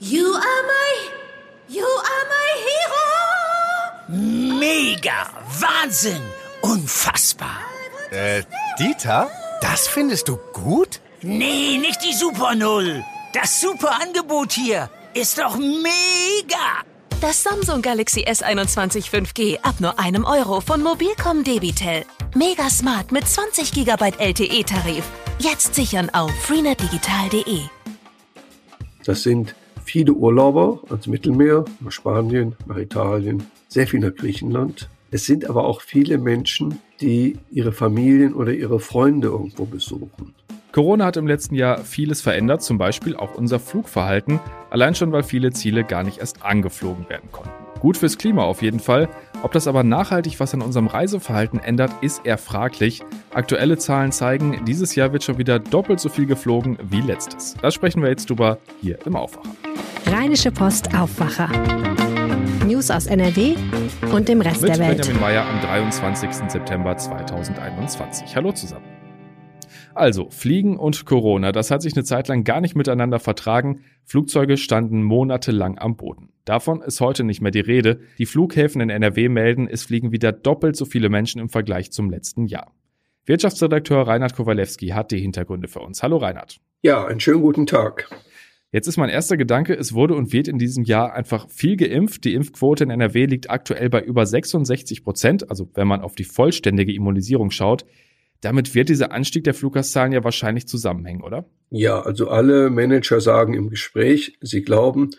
You are my, you are my hero. Mega, Wahnsinn, unfassbar. Äh, Dieter, das findest du gut? Nee, nicht die Super Null. Das super Angebot hier ist doch mega. Das Samsung Galaxy S21 5G ab nur einem Euro von Mobilcom Debitel. Mega smart mit 20 GB LTE-Tarif. Jetzt sichern auf freenetdigital.de. Das sind viele Urlauber ans Mittelmeer, nach Spanien, nach Italien, sehr viel nach Griechenland. Es sind aber auch viele Menschen, die ihre Familien oder ihre Freunde irgendwo besuchen. Corona hat im letzten Jahr vieles verändert, zum Beispiel auch unser Flugverhalten, allein schon weil viele Ziele gar nicht erst angeflogen werden konnten. Gut fürs Klima auf jeden Fall. Ob das aber nachhaltig was an unserem Reiseverhalten ändert, ist eher fraglich. Aktuelle Zahlen zeigen, dieses Jahr wird schon wieder doppelt so viel geflogen wie letztes. Das sprechen wir jetzt drüber hier im Aufwacher. Rheinische Post Aufwacher. News aus NRW und dem Rest Mit der Welt. Benjamin Meyer am 23. September 2021. Hallo zusammen. Also, Fliegen und Corona, das hat sich eine Zeit lang gar nicht miteinander vertragen. Flugzeuge standen monatelang am Boden. Davon ist heute nicht mehr die Rede. Die Flughäfen in NRW melden, es fliegen wieder doppelt so viele Menschen im Vergleich zum letzten Jahr. Wirtschaftsredakteur Reinhard Kowalewski hat die Hintergründe für uns. Hallo Reinhard. Ja, einen schönen guten Tag. Jetzt ist mein erster Gedanke, es wurde und wird in diesem Jahr einfach viel geimpft. Die Impfquote in NRW liegt aktuell bei über 66 Prozent, also wenn man auf die vollständige Immunisierung schaut. Damit wird dieser Anstieg der Fluggaszahlen ja wahrscheinlich zusammenhängen, oder? Ja, also alle Manager sagen im Gespräch, sie glauben,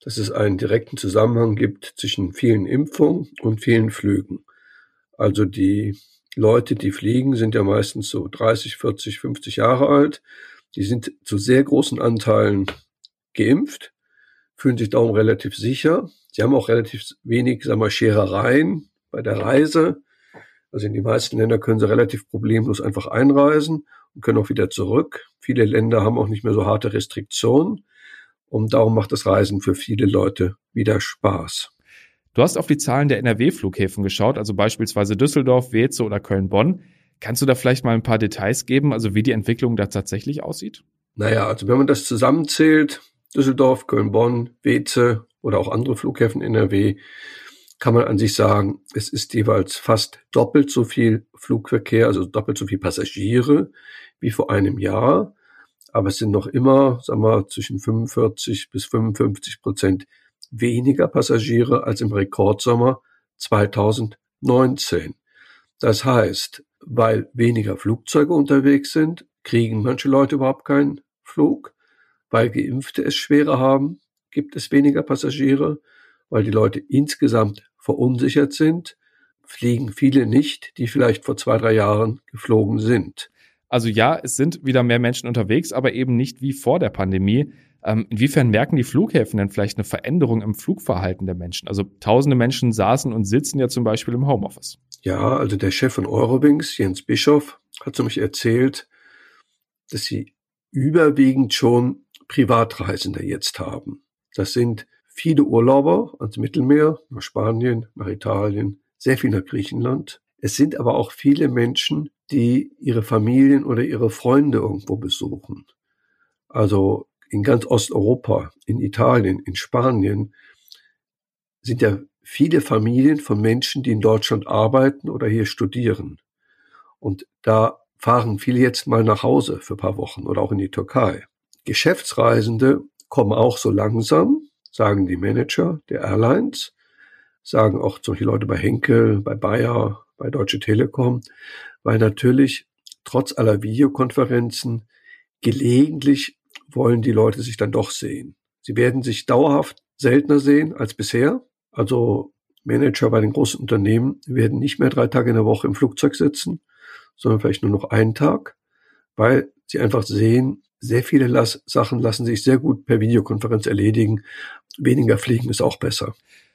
dass es einen direkten Zusammenhang gibt zwischen vielen Impfungen und vielen Flügen. Also die Leute, die fliegen, sind ja meistens so 30, 40, 50 Jahre alt. Die sind zu sehr großen Anteilen geimpft, fühlen sich darum relativ sicher. Sie haben auch relativ wenig, sagen wir, Scherereien bei der Reise. Also in die meisten Länder können sie relativ problemlos einfach einreisen und können auch wieder zurück. Viele Länder haben auch nicht mehr so harte Restriktionen. Und darum macht das Reisen für viele Leute wieder Spaß. Du hast auf die Zahlen der NRW-Flughäfen geschaut, also beispielsweise Düsseldorf, Weze oder Köln-Bonn. Kannst du da vielleicht mal ein paar Details geben, also wie die Entwicklung da tatsächlich aussieht? Naja, also wenn man das zusammenzählt, Düsseldorf, Köln, Bonn, Weze oder auch andere Flughäfen NRW, kann man an sich sagen, es ist jeweils fast doppelt so viel Flugverkehr, also doppelt so viel Passagiere wie vor einem Jahr. Aber es sind noch immer, sagen wir, zwischen 45 bis 55 Prozent weniger Passagiere als im Rekordsommer 2019. Das heißt, weil weniger Flugzeuge unterwegs sind, kriegen manche Leute überhaupt keinen Flug. Weil Geimpfte es schwerer haben, gibt es weniger Passagiere. Weil die Leute insgesamt verunsichert sind, fliegen viele nicht, die vielleicht vor zwei, drei Jahren geflogen sind. Also ja, es sind wieder mehr Menschen unterwegs, aber eben nicht wie vor der Pandemie. Ähm, inwiefern merken die Flughäfen denn vielleicht eine Veränderung im Flugverhalten der Menschen? Also tausende Menschen saßen und sitzen ja zum Beispiel im Homeoffice. Ja, also der Chef von Eurowings, Jens Bischoff, hat zu mich erzählt, dass sie überwiegend schon Privatreisende jetzt haben. Das sind viele Urlauber ans Mittelmeer, nach Spanien, nach Italien, sehr viel nach Griechenland. Es sind aber auch viele Menschen, die ihre Familien oder ihre Freunde irgendwo besuchen. Also in ganz Osteuropa, in Italien, in Spanien sind ja viele Familien von Menschen, die in Deutschland arbeiten oder hier studieren. Und da fahren viele jetzt mal nach Hause für ein paar Wochen oder auch in die Türkei. Geschäftsreisende kommen auch so langsam, sagen die Manager der Airlines, sagen auch solche Leute bei Henkel, bei Bayer, bei Deutsche Telekom, weil natürlich trotz aller Videokonferenzen gelegentlich wollen die Leute sich dann doch sehen. Sie werden sich dauerhaft seltener sehen als bisher. Also Manager bei den großen Unternehmen werden nicht mehr drei Tage in der Woche im Flugzeug sitzen, sondern vielleicht nur noch einen Tag, weil sie einfach sehen, sehr viele Las Sachen lassen sich sehr gut per Videokonferenz erledigen. Weniger fliegen ist auch besser.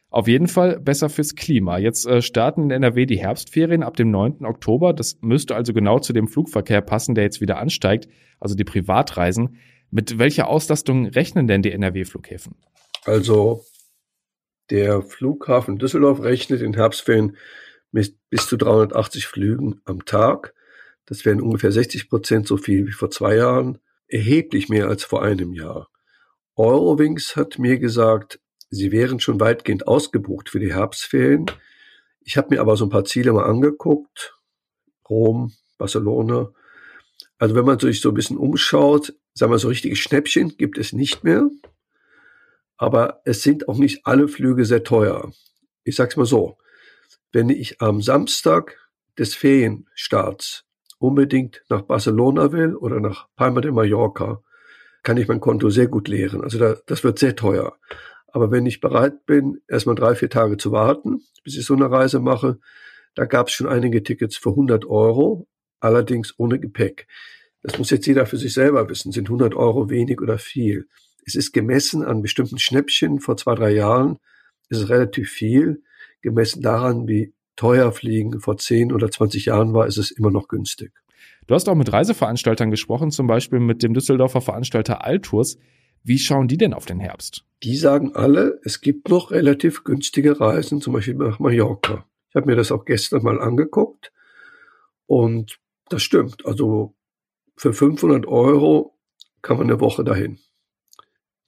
Auf jeden Fall besser fürs Klima. Jetzt äh, starten in NRW die Herbstferien ab dem 9. Oktober. Das müsste also genau zu dem Flugverkehr passen, der jetzt wieder ansteigt, also die Privatreisen. Mit welcher Auslastung rechnen denn die NRW-Flughäfen? Also der Flughafen Düsseldorf rechnet in Herbstferien mit bis zu 380 Flügen am Tag. Das wären ungefähr 60 Prozent so viel wie vor zwei Jahren, erheblich mehr als vor einem Jahr. Eurowings hat mir gesagt, sie wären schon weitgehend ausgebucht für die Herbstferien. Ich habe mir aber so ein paar Ziele mal angeguckt. Rom, Barcelona. Also wenn man sich so ein bisschen umschaut, sagen wir so richtige Schnäppchen gibt es nicht mehr. Aber es sind auch nicht alle Flüge sehr teuer. Ich sag's mal so. Wenn ich am Samstag des Ferienstarts unbedingt nach Barcelona will oder nach Palma de Mallorca, kann ich mein Konto sehr gut leeren. Also da, das wird sehr teuer. Aber wenn ich bereit bin, erstmal drei, vier Tage zu warten, bis ich so eine Reise mache, da gab es schon einige Tickets für 100 Euro, allerdings ohne Gepäck. Das muss jetzt jeder für sich selber wissen. Sind 100 Euro wenig oder viel? Es ist gemessen an bestimmten Schnäppchen vor zwei, drei Jahren, ist es relativ viel. Gemessen daran, wie teuer Fliegen vor 10 oder 20 Jahren war, ist es immer noch günstig. Du hast auch mit Reiseveranstaltern gesprochen, zum Beispiel mit dem Düsseldorfer Veranstalter Altours. Wie schauen die denn auf den Herbst? Die sagen alle, es gibt noch relativ günstige Reisen, zum Beispiel nach Mallorca. Ich habe mir das auch gestern mal angeguckt und das stimmt. Also für 500 Euro kann man eine Woche dahin.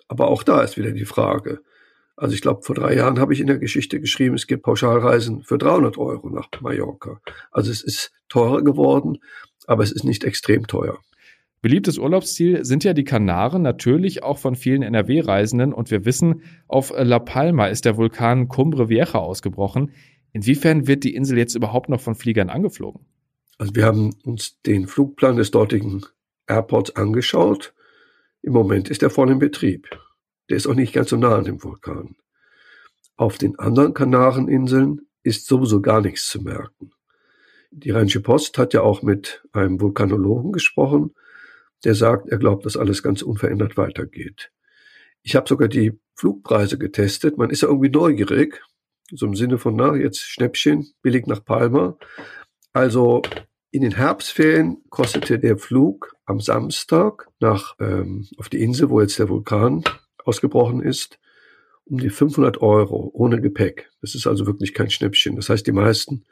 Aber auch da ist wieder die Frage. Also ich glaube, vor drei Jahren habe ich in der Geschichte geschrieben, es gibt Pauschalreisen für 300 Euro nach Mallorca. Also es ist teurer geworden, aber es ist nicht extrem teuer. Beliebtes Urlaubsziel sind ja die Kanaren, natürlich auch von vielen NRW-Reisenden. Und wir wissen, auf La Palma ist der Vulkan Cumbre Vieja ausgebrochen. Inwiefern wird die Insel jetzt überhaupt noch von Fliegern angeflogen? Also wir haben uns den Flugplan des dortigen Airports angeschaut. Im Moment ist er voll in Betrieb. Der ist auch nicht ganz so nah an dem Vulkan. Auf den anderen Kanareninseln ist sowieso gar nichts zu merken. Die Rheinische Post hat ja auch mit einem Vulkanologen gesprochen, der sagt, er glaubt, dass alles ganz unverändert weitergeht. Ich habe sogar die Flugpreise getestet. Man ist ja irgendwie neugierig, so im Sinne von, na, jetzt Schnäppchen, billig nach Palma. Also in den Herbstferien kostete der Flug am Samstag nach ähm, auf die Insel, wo jetzt der Vulkan ausgebrochen ist, um die 500 Euro ohne Gepäck. Das ist also wirklich kein Schnäppchen. Das heißt, die meisten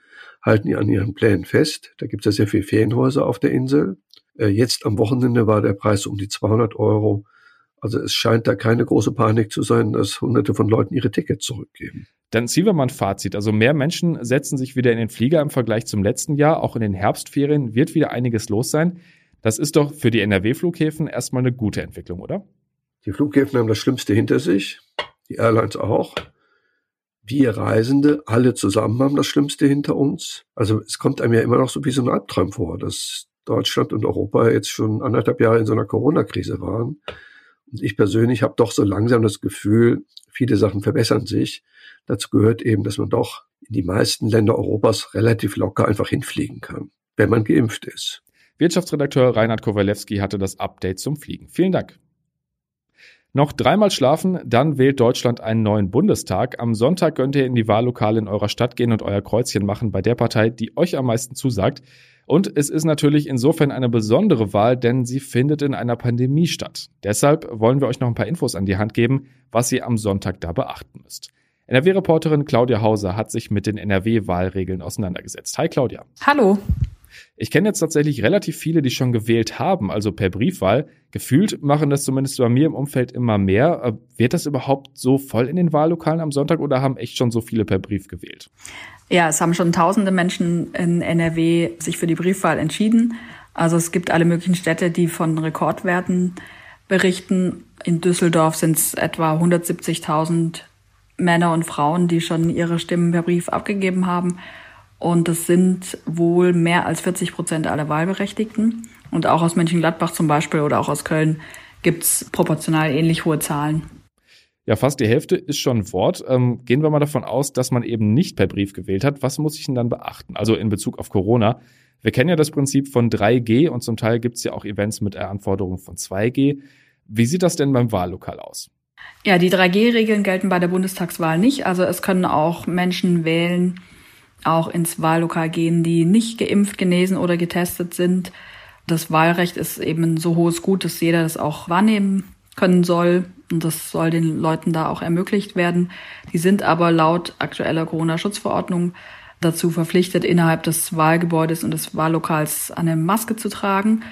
halten an ihren Plänen fest. Da gibt es ja sehr viele Ferienhäuser auf der Insel. Äh, jetzt am Wochenende war der Preis um die 200 Euro. Also es scheint da keine große Panik zu sein, dass hunderte von Leuten ihre Tickets zurückgeben. Dann ziehen wir mal ein Fazit. Also mehr Menschen setzen sich wieder in den Flieger im Vergleich zum letzten Jahr. Auch in den Herbstferien wird wieder einiges los sein. Das ist doch für die NRW-Flughäfen erstmal eine gute Entwicklung, oder? Die Flughäfen haben das Schlimmste hinter sich. Die Airlines auch. Wir Reisende, alle zusammen haben das Schlimmste hinter uns. Also es kommt einem ja immer noch so wie so ein Albtraum vor, dass Deutschland und Europa jetzt schon anderthalb Jahre in so einer Corona-Krise waren. Und ich persönlich habe doch so langsam das Gefühl, viele Sachen verbessern sich. Dazu gehört eben, dass man doch in die meisten Länder Europas relativ locker einfach hinfliegen kann, wenn man geimpft ist. Wirtschaftsredakteur Reinhard Kowalewski hatte das Update zum Fliegen. Vielen Dank. Noch dreimal schlafen, dann wählt Deutschland einen neuen Bundestag. Am Sonntag könnt ihr in die Wahllokale in eurer Stadt gehen und euer Kreuzchen machen bei der Partei, die euch am meisten zusagt. Und es ist natürlich insofern eine besondere Wahl, denn sie findet in einer Pandemie statt. Deshalb wollen wir euch noch ein paar Infos an die Hand geben, was ihr am Sonntag da beachten müsst. NRW-Reporterin Claudia Hauser hat sich mit den NRW-Wahlregeln auseinandergesetzt. Hi Claudia. Hallo. Ich kenne jetzt tatsächlich relativ viele, die schon gewählt haben, also per Briefwahl. Gefühlt machen das zumindest bei mir im Umfeld immer mehr. Äh, wird das überhaupt so voll in den Wahllokalen am Sonntag oder haben echt schon so viele per Brief gewählt? Ja, es haben schon tausende Menschen in NRW sich für die Briefwahl entschieden. Also es gibt alle möglichen Städte, die von Rekordwerten berichten. In Düsseldorf sind es etwa 170.000 Männer und Frauen, die schon ihre Stimmen per Brief abgegeben haben. Und das sind wohl mehr als 40 Prozent aller Wahlberechtigten. Und auch aus Mönchengladbach zum Beispiel oder auch aus Köln gibt's proportional ähnlich hohe Zahlen. Ja, fast die Hälfte ist schon Wort. Ähm, gehen wir mal davon aus, dass man eben nicht per Brief gewählt hat. Was muss ich denn dann beachten? Also in Bezug auf Corona. Wir kennen ja das Prinzip von 3G und zum Teil gibt's ja auch Events mit der Anforderung von 2G. Wie sieht das denn beim Wahllokal aus? Ja, die 3G-Regeln gelten bei der Bundestagswahl nicht. Also es können auch Menschen wählen, auch ins Wahllokal gehen, die nicht geimpft, genesen oder getestet sind. Das Wahlrecht ist eben ein so hohes Gut, dass jeder das auch wahrnehmen können soll. Und das soll den Leuten da auch ermöglicht werden. Die sind aber laut aktueller Corona-Schutzverordnung dazu verpflichtet, innerhalb des Wahlgebäudes und des Wahllokals eine Maske zu tragen.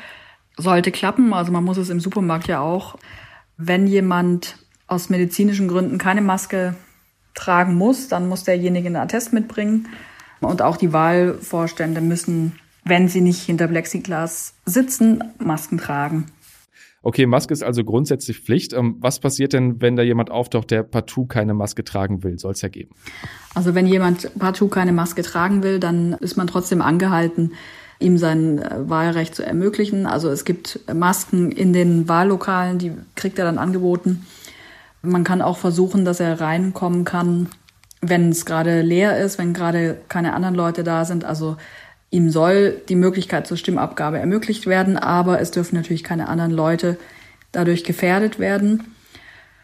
Sollte klappen, also man muss es im Supermarkt ja auch. Wenn jemand aus medizinischen Gründen keine Maske tragen muss, dann muss derjenige einen Attest mitbringen. Und auch die Wahlvorstände müssen, wenn sie nicht hinter Plexiglas sitzen, Masken tragen. Okay, Maske ist also grundsätzlich Pflicht. Ähm, was passiert denn, wenn da jemand auftaucht, der partout keine Maske tragen will? Soll es ja geben. Also wenn jemand partout keine Maske tragen will, dann ist man trotzdem angehalten, ihm sein äh, Wahlrecht zu ermöglichen. Also es gibt Masken in den Wahllokalen, die kriegt er dann angeboten. Man kann auch versuchen, dass er reinkommen kann, wenn es gerade leer ist, wenn gerade keine anderen Leute da sind. Also Ihm soll die Möglichkeit zur Stimmabgabe ermöglicht werden, aber es dürfen natürlich keine anderen Leute dadurch gefährdet werden.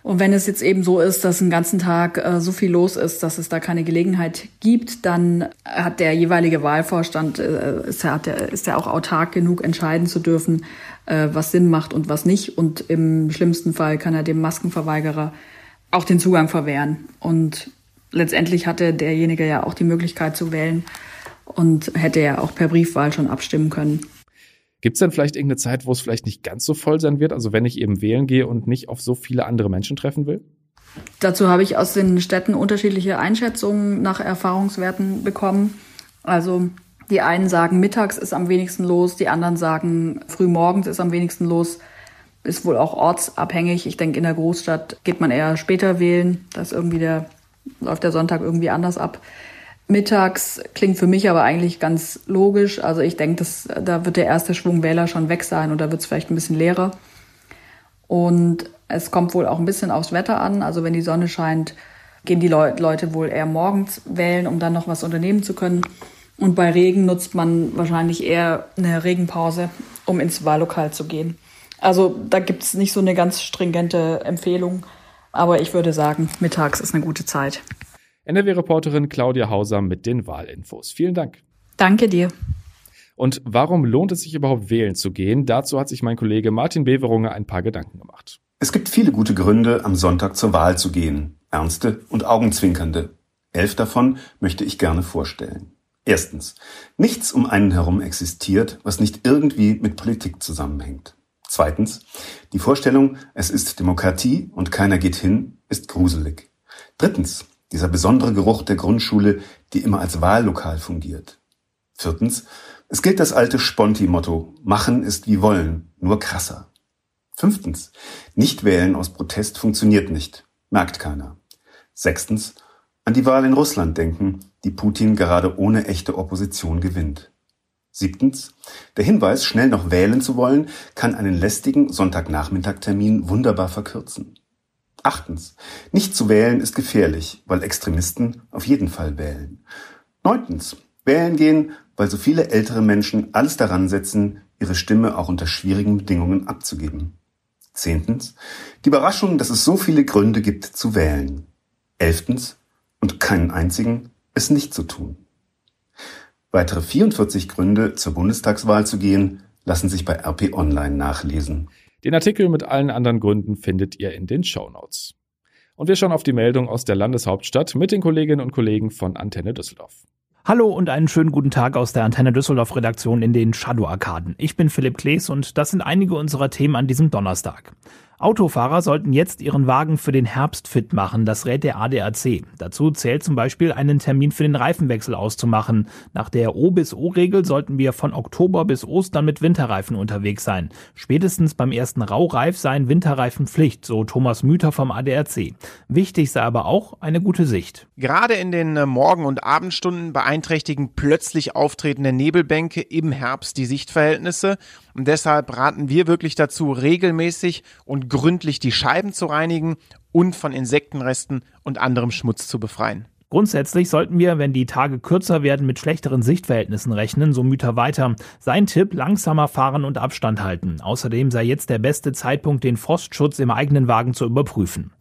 Und wenn es jetzt eben so ist, dass einen ganzen Tag äh, so viel los ist, dass es da keine Gelegenheit gibt, dann hat der jeweilige Wahlvorstand, äh, ist, er, hat der, ist er auch autark genug, entscheiden zu dürfen, äh, was Sinn macht und was nicht. Und im schlimmsten Fall kann er dem Maskenverweigerer auch den Zugang verwehren. Und letztendlich hatte derjenige ja auch die Möglichkeit zu wählen und hätte ja auch per Briefwahl schon abstimmen können. Gibt es denn vielleicht irgendeine Zeit, wo es vielleicht nicht ganz so voll sein wird? Also wenn ich eben wählen gehe und nicht auf so viele andere Menschen treffen will? Dazu habe ich aus den Städten unterschiedliche Einschätzungen nach Erfahrungswerten bekommen. Also die einen sagen, mittags ist am wenigsten los, die anderen sagen, frühmorgens ist am wenigsten los. Ist wohl auch ortsabhängig. Ich denke, in der Großstadt geht man eher später wählen. Da ist irgendwie der, läuft der Sonntag irgendwie anders ab. Mittags klingt für mich aber eigentlich ganz logisch. Also ich denke, da wird der erste Schwung Wähler schon weg sein und da wird es vielleicht ein bisschen leerer. Und es kommt wohl auch ein bisschen aufs Wetter an. Also wenn die Sonne scheint, gehen die Le Leute wohl eher morgens wählen, um dann noch was unternehmen zu können. Und bei Regen nutzt man wahrscheinlich eher eine Regenpause, um ins Wahllokal zu gehen. Also da gibt es nicht so eine ganz stringente Empfehlung. Aber ich würde sagen, mittags ist eine gute Zeit. NRW-Reporterin Claudia Hauser mit den Wahlinfos. Vielen Dank. Danke dir. Und warum lohnt es sich überhaupt wählen zu gehen? Dazu hat sich mein Kollege Martin Beverunge ein paar Gedanken gemacht. Es gibt viele gute Gründe, am Sonntag zur Wahl zu gehen. Ernste und augenzwinkernde. Elf davon möchte ich gerne vorstellen. Erstens. Nichts um einen herum existiert, was nicht irgendwie mit Politik zusammenhängt. Zweitens. Die Vorstellung, es ist Demokratie und keiner geht hin, ist gruselig. Drittens. Dieser besondere Geruch der Grundschule, die immer als Wahllokal fungiert. Viertens, es gilt das alte Sponti-Motto, machen ist wie wollen, nur krasser. Fünftens, nicht wählen aus Protest funktioniert nicht, merkt keiner. Sechstens, an die Wahl in Russland denken, die Putin gerade ohne echte Opposition gewinnt. Siebtens, der Hinweis, schnell noch wählen zu wollen, kann einen lästigen Sonntagnachmittagtermin wunderbar verkürzen. Achtens. Nicht zu wählen ist gefährlich, weil Extremisten auf jeden Fall wählen. Neuntens. Wählen gehen, weil so viele ältere Menschen alles daran setzen, ihre Stimme auch unter schwierigen Bedingungen abzugeben. Zehntens. Die Überraschung, dass es so viele Gründe gibt zu wählen. Elftens. Und keinen einzigen, es nicht zu tun. Weitere 44 Gründe, zur Bundestagswahl zu gehen, lassen sich bei RP Online nachlesen. Den Artikel mit allen anderen Gründen findet ihr in den Show Notes. Und wir schauen auf die Meldung aus der Landeshauptstadt mit den Kolleginnen und Kollegen von Antenne Düsseldorf. Hallo und einen schönen guten Tag aus der Antenne Düsseldorf Redaktion in den Shadow Arkaden. Ich bin Philipp Klees und das sind einige unserer Themen an diesem Donnerstag. Autofahrer sollten jetzt ihren Wagen für den Herbst fit machen, das rät der ADAC. Dazu zählt zum Beispiel einen Termin für den Reifenwechsel auszumachen. Nach der O bis O-Regel sollten wir von Oktober bis Ostern mit Winterreifen unterwegs sein. Spätestens beim ersten Raureif seien Winterreifen Pflicht, so Thomas Müther vom ADAC. Wichtig sei aber auch eine gute Sicht. Gerade in den äh, Morgen- und Abendstunden beeinträchtigen plötzlich auftretende Nebelbänke im Herbst die Sichtverhältnisse und deshalb raten wir wirklich dazu, regelmäßig und gründlich die Scheiben zu reinigen und von Insektenresten und anderem Schmutz zu befreien. Grundsätzlich sollten wir, wenn die Tage kürzer werden, mit schlechteren Sichtverhältnissen rechnen, so Müter weiter. Sein Tipp, langsamer fahren und Abstand halten. Außerdem sei jetzt der beste Zeitpunkt, den Frostschutz im eigenen Wagen zu überprüfen.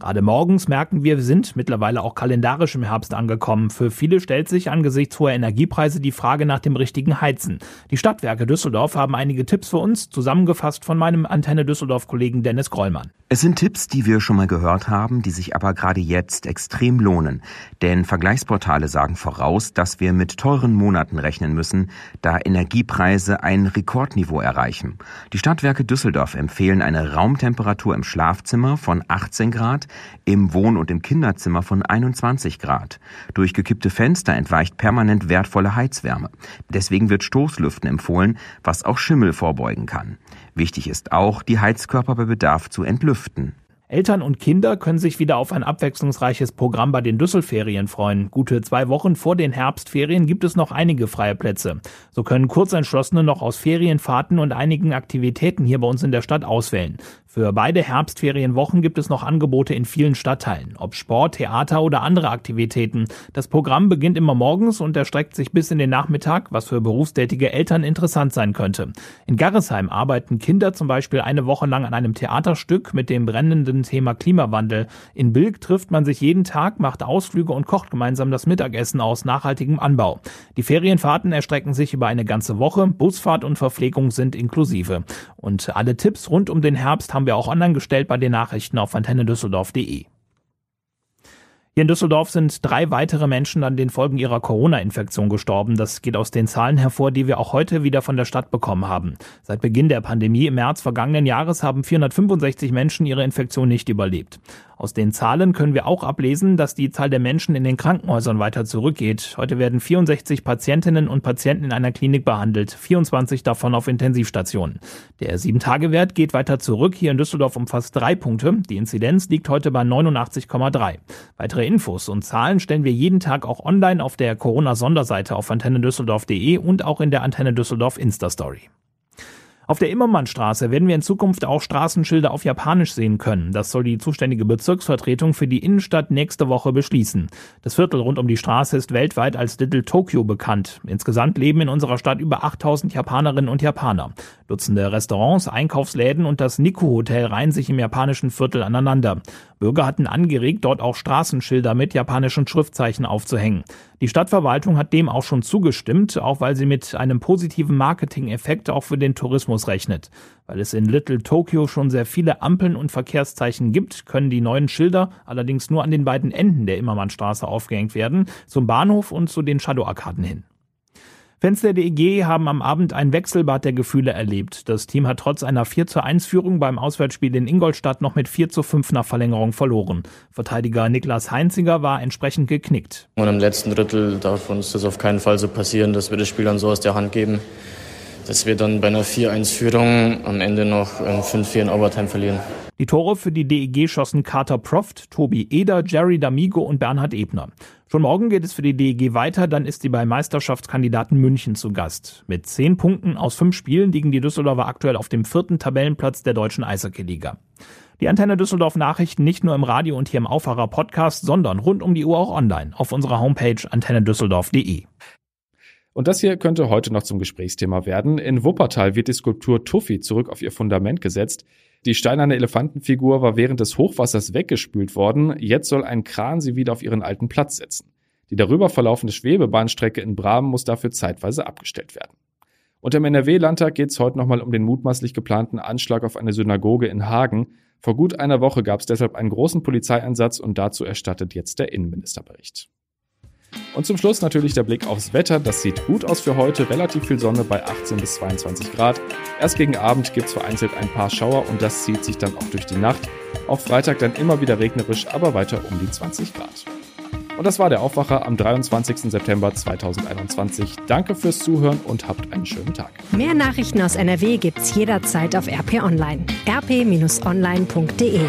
Gerade morgens merken wir, wir sind mittlerweile auch kalendarisch im Herbst angekommen. Für viele stellt sich angesichts hoher Energiepreise die Frage nach dem richtigen Heizen. Die Stadtwerke Düsseldorf haben einige Tipps für uns, zusammengefasst von meinem Antenne Düsseldorf-Kollegen Dennis Grollmann. Es sind Tipps, die wir schon mal gehört haben, die sich aber gerade jetzt extrem lohnen. Denn Vergleichsportale sagen voraus, dass wir mit teuren Monaten rechnen müssen, da Energiepreise ein Rekordniveau erreichen. Die Stadtwerke Düsseldorf empfehlen eine Raumtemperatur im Schlafzimmer von 18 Grad, im Wohn- und im Kinderzimmer von 21 Grad. Durch gekippte Fenster entweicht permanent wertvolle Heizwärme. Deswegen wird Stoßlüften empfohlen, was auch Schimmel vorbeugen kann. Wichtig ist auch, die Heizkörper bei Bedarf zu entlüften. Eltern und Kinder können sich wieder auf ein abwechslungsreiches Programm bei den Düsselferien freuen. Gute zwei Wochen vor den Herbstferien gibt es noch einige freie Plätze. So können Kurzentschlossene noch aus Ferienfahrten und einigen Aktivitäten hier bei uns in der Stadt auswählen. Für beide Herbstferienwochen gibt es noch Angebote in vielen Stadtteilen, ob Sport, Theater oder andere Aktivitäten. Das Programm beginnt immer morgens und erstreckt sich bis in den Nachmittag, was für berufstätige Eltern interessant sein könnte. In Garresheim arbeiten Kinder zum Beispiel eine Woche lang an einem Theaterstück mit dem brennenden Thema Klimawandel. In Bilk trifft man sich jeden Tag, macht Ausflüge und kocht gemeinsam das Mittagessen aus nachhaltigem Anbau. Die Ferienfahrten erstrecken sich über eine ganze Woche, Busfahrt und Verpflegung sind inklusive. Und alle Tipps rund um den Herbst haben haben wir auch online gestellt bei den Nachrichten auf antennedüsseldorf.de. Hier in Düsseldorf sind drei weitere Menschen an den Folgen ihrer Corona-Infektion gestorben. Das geht aus den Zahlen hervor, die wir auch heute wieder von der Stadt bekommen haben. Seit Beginn der Pandemie im März vergangenen Jahres haben 465 Menschen ihre Infektion nicht überlebt. Aus den Zahlen können wir auch ablesen, dass die Zahl der Menschen in den Krankenhäusern weiter zurückgeht. Heute werden 64 Patientinnen und Patienten in einer Klinik behandelt, 24 davon auf Intensivstationen. Der 7-Tage-Wert geht weiter zurück, hier in Düsseldorf um fast drei Punkte. Die Inzidenz liegt heute bei 89,3. Weitere Infos und Zahlen stellen wir jeden Tag auch online auf der Corona-Sonderseite auf antennedüsseldorf.de und auch in der Antenne Düsseldorf Insta-Story. Auf der Immermannstraße werden wir in Zukunft auch Straßenschilder auf Japanisch sehen können. Das soll die zuständige Bezirksvertretung für die Innenstadt nächste Woche beschließen. Das Viertel rund um die Straße ist weltweit als Little Tokyo bekannt. Insgesamt leben in unserer Stadt über 8000 Japanerinnen und Japaner. Dutzende Restaurants, Einkaufsläden und das Nikko Hotel reihen sich im japanischen Viertel aneinander. Bürger hatten angeregt, dort auch Straßenschilder mit japanischen Schriftzeichen aufzuhängen. Die Stadtverwaltung hat dem auch schon zugestimmt, auch weil sie mit einem positiven Marketing-Effekt auch für den Tourismus rechnet. Weil es in Little Tokyo schon sehr viele Ampeln und Verkehrszeichen gibt, können die neuen Schilder allerdings nur an den beiden Enden der Immermannstraße aufgehängt werden, zum Bahnhof und zu den Shadow-Arkaden hin. Fans der DEG haben am Abend ein Wechselbad der Gefühle erlebt. Das Team hat trotz einer 4 zu 1 Führung beim Auswärtsspiel in Ingolstadt noch mit 4 zu 5 nach Verlängerung verloren. Verteidiger Niklas Heinziger war entsprechend geknickt. Und im letzten Drittel darf uns das auf keinen Fall so passieren, dass wir das Spiel dann so aus der Hand geben, dass wir dann bei einer 4-1-Führung am Ende noch 5-4 in Overtime verlieren. Die Tore für die DEG schossen Carter Proft, Tobi Eder, Jerry D'Amigo und Bernhard Ebner. Schon morgen geht es für die DEG weiter, dann ist sie bei Meisterschaftskandidaten München zu Gast. Mit zehn Punkten aus fünf Spielen liegen die Düsseldorfer aktuell auf dem vierten Tabellenplatz der deutschen Eishockey-Liga. Die Antenne Düsseldorf Nachrichten nicht nur im Radio und hier im Aufwacher Podcast, sondern rund um die Uhr auch online auf unserer Homepage antennedüsseldorf.de. Und das hier könnte heute noch zum Gesprächsthema werden. In Wuppertal wird die Skulptur Tuffy zurück auf ihr Fundament gesetzt. Die steinerne Elefantenfigur war während des Hochwassers weggespült worden. Jetzt soll ein Kran sie wieder auf ihren alten Platz setzen. Die darüber verlaufende Schwebebahnstrecke in Bramen muss dafür zeitweise abgestellt werden. Und im NRW-Landtag geht es heute nochmal um den mutmaßlich geplanten Anschlag auf eine Synagoge in Hagen. Vor gut einer Woche gab es deshalb einen großen Polizeieinsatz und dazu erstattet jetzt der Innenministerbericht. Und zum Schluss natürlich der Blick aufs Wetter. Das sieht gut aus für heute. Relativ viel Sonne bei 18 bis 22 Grad. Erst gegen Abend gibt es vereinzelt ein paar Schauer und das zieht sich dann auch durch die Nacht. Auch Freitag dann immer wieder regnerisch, aber weiter um die 20 Grad. Und das war der Aufwacher am 23. September 2021. Danke fürs Zuhören und habt einen schönen Tag. Mehr Nachrichten aus NRW gibt's jederzeit auf RP Online. rp-online.de